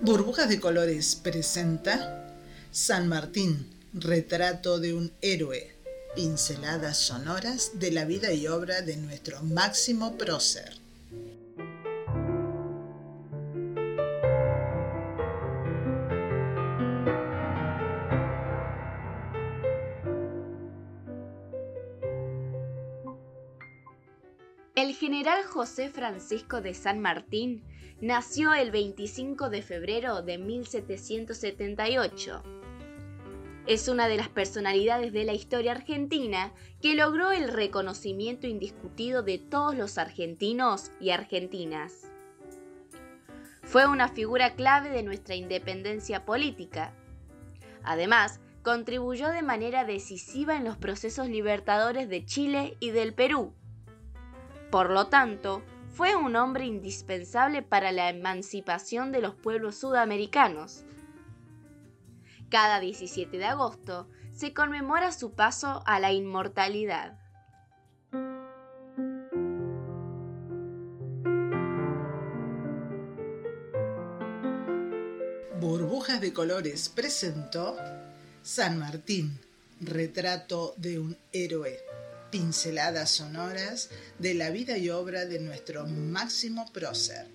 Burbujas de Colores presenta San Martín, retrato de un héroe, pinceladas sonoras de la vida y obra de nuestro máximo prócer. El general José Francisco de San Martín nació el 25 de febrero de 1778. Es una de las personalidades de la historia argentina que logró el reconocimiento indiscutido de todos los argentinos y argentinas. Fue una figura clave de nuestra independencia política. Además, contribuyó de manera decisiva en los procesos libertadores de Chile y del Perú. Por lo tanto, fue un hombre indispensable para la emancipación de los pueblos sudamericanos. Cada 17 de agosto se conmemora su paso a la inmortalidad. Burbujas de Colores presentó San Martín, retrato de un héroe pinceladas sonoras de la vida y obra de nuestro máximo prócer.